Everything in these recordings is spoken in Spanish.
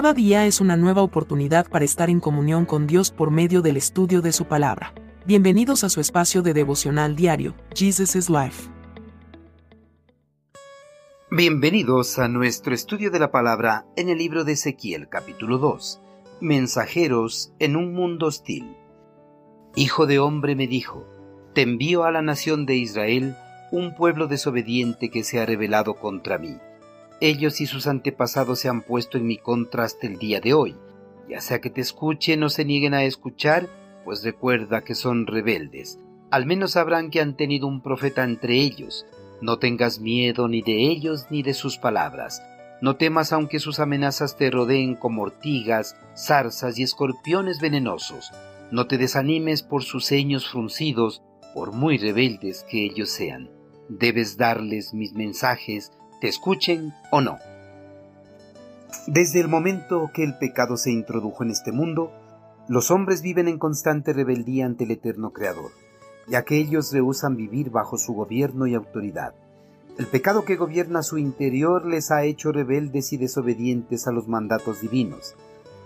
Cada día es una nueva oportunidad para estar en comunión con Dios por medio del estudio de su palabra. Bienvenidos a su espacio de devocional diario, Jesus is Life. Bienvenidos a nuestro estudio de la palabra en el libro de Ezequiel capítulo 2. Mensajeros en un mundo hostil. Hijo de hombre me dijo, te envío a la nación de Israel un pueblo desobediente que se ha rebelado contra mí ellos y sus antepasados se han puesto en mi contra hasta el día de hoy. Ya sea que te escuchen o se nieguen a escuchar, pues recuerda que son rebeldes. Al menos sabrán que han tenido un profeta entre ellos. No tengas miedo ni de ellos ni de sus palabras. No temas aunque sus amenazas te rodeen como ortigas, zarzas y escorpiones venenosos. No te desanimes por sus ceños fruncidos, por muy rebeldes que ellos sean. Debes darles mis mensajes te escuchen o no. Desde el momento que el pecado se introdujo en este mundo, los hombres viven en constante rebeldía ante el eterno Creador, ya que ellos rehusan vivir bajo su gobierno y autoridad. El pecado que gobierna su interior les ha hecho rebeldes y desobedientes a los mandatos divinos.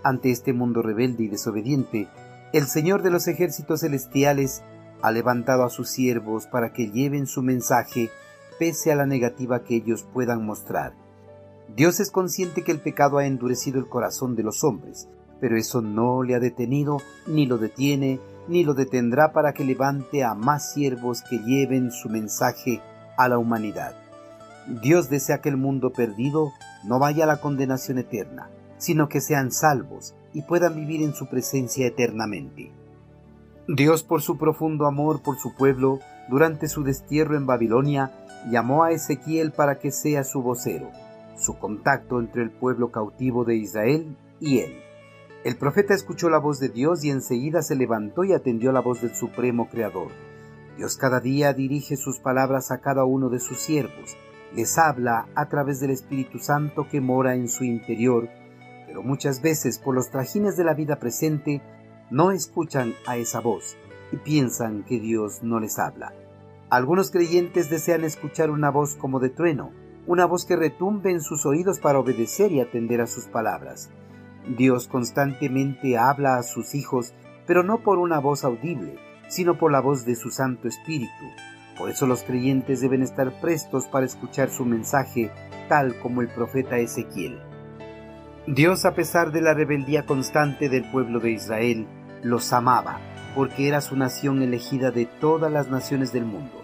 Ante este mundo rebelde y desobediente, el Señor de los ejércitos celestiales ha levantado a sus siervos para que lleven su mensaje pese a la negativa que ellos puedan mostrar. Dios es consciente que el pecado ha endurecido el corazón de los hombres, pero eso no le ha detenido, ni lo detiene, ni lo detendrá para que levante a más siervos que lleven su mensaje a la humanidad. Dios desea que el mundo perdido no vaya a la condenación eterna, sino que sean salvos y puedan vivir en su presencia eternamente. Dios, por su profundo amor por su pueblo, durante su destierro en Babilonia, llamó a Ezequiel para que sea su vocero, su contacto entre el pueblo cautivo de Israel y él. El profeta escuchó la voz de Dios y enseguida se levantó y atendió la voz del Supremo Creador. Dios cada día dirige sus palabras a cada uno de sus siervos, les habla a través del Espíritu Santo que mora en su interior, pero muchas veces por los trajines de la vida presente no escuchan a esa voz y piensan que Dios no les habla. Algunos creyentes desean escuchar una voz como de trueno, una voz que retumbe en sus oídos para obedecer y atender a sus palabras. Dios constantemente habla a sus hijos, pero no por una voz audible, sino por la voz de su Santo Espíritu. Por eso los creyentes deben estar prestos para escuchar su mensaje, tal como el profeta Ezequiel. Dios, a pesar de la rebeldía constante del pueblo de Israel, los amaba porque era su nación elegida de todas las naciones del mundo.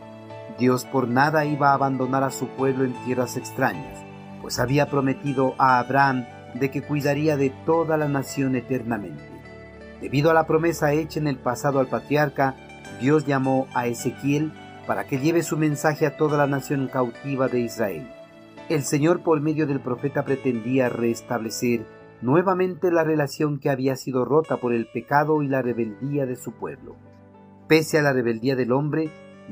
Dios por nada iba a abandonar a su pueblo en tierras extrañas, pues había prometido a Abraham de que cuidaría de toda la nación eternamente. Debido a la promesa hecha en el pasado al patriarca, Dios llamó a Ezequiel para que lleve su mensaje a toda la nación cautiva de Israel. El Señor por medio del profeta pretendía restablecer nuevamente la relación que había sido rota por el pecado y la rebeldía de su pueblo. Pese a la rebeldía del hombre,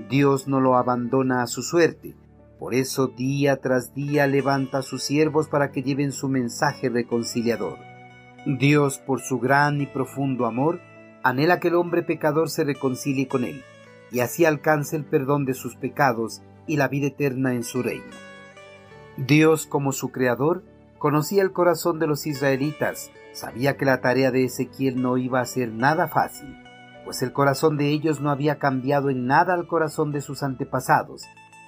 Dios no lo abandona a su suerte. Por eso día tras día levanta a sus siervos para que lleven su mensaje reconciliador. Dios, por su gran y profundo amor, anhela que el hombre pecador se reconcilie con él, y así alcance el perdón de sus pecados y la vida eterna en su reino. Dios, como su creador, Conocía el corazón de los israelitas, sabía que la tarea de Ezequiel no iba a ser nada fácil, pues el corazón de ellos no había cambiado en nada al corazón de sus antepasados,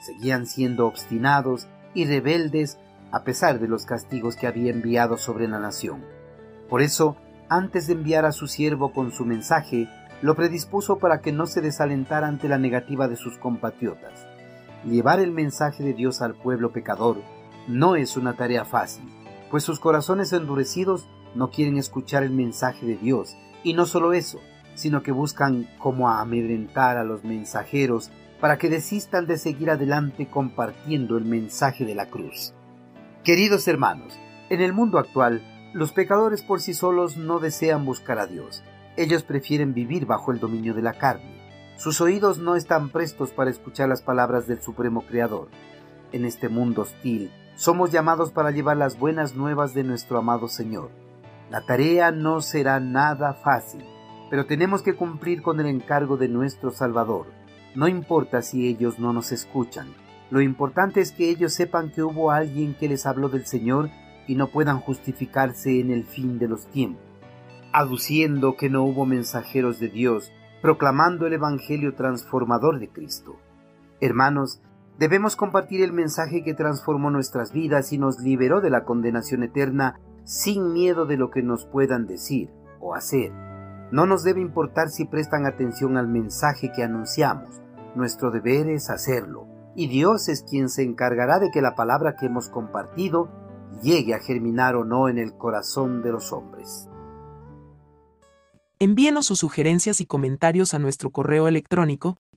seguían siendo obstinados y rebeldes a pesar de los castigos que había enviado sobre la nación. Por eso, antes de enviar a su siervo con su mensaje, lo predispuso para que no se desalentara ante la negativa de sus compatriotas. Llevar el mensaje de Dios al pueblo pecador no es una tarea fácil, pues sus corazones endurecidos no quieren escuchar el mensaje de Dios, y no solo eso, sino que buscan como amedrentar a los mensajeros para que desistan de seguir adelante compartiendo el mensaje de la cruz. Queridos hermanos, en el mundo actual, los pecadores por sí solos no desean buscar a Dios. Ellos prefieren vivir bajo el dominio de la carne. Sus oídos no están prestos para escuchar las palabras del Supremo Creador. En este mundo hostil, somos llamados para llevar las buenas nuevas de nuestro amado Señor. La tarea no será nada fácil, pero tenemos que cumplir con el encargo de nuestro Salvador. No importa si ellos no nos escuchan, lo importante es que ellos sepan que hubo alguien que les habló del Señor y no puedan justificarse en el fin de los tiempos, aduciendo que no hubo mensajeros de Dios proclamando el Evangelio transformador de Cristo. Hermanos, debemos compartir el mensaje que transformó nuestras vidas y nos liberó de la condenación eterna sin miedo de lo que nos puedan decir o hacer. No nos debe importar si prestan atención al mensaje que anunciamos. Nuestro deber es hacerlo. Y Dios es quien se encargará de que la palabra que hemos compartido llegue a germinar o no en el corazón de los hombres. Envíenos sus sugerencias y comentarios a nuestro correo electrónico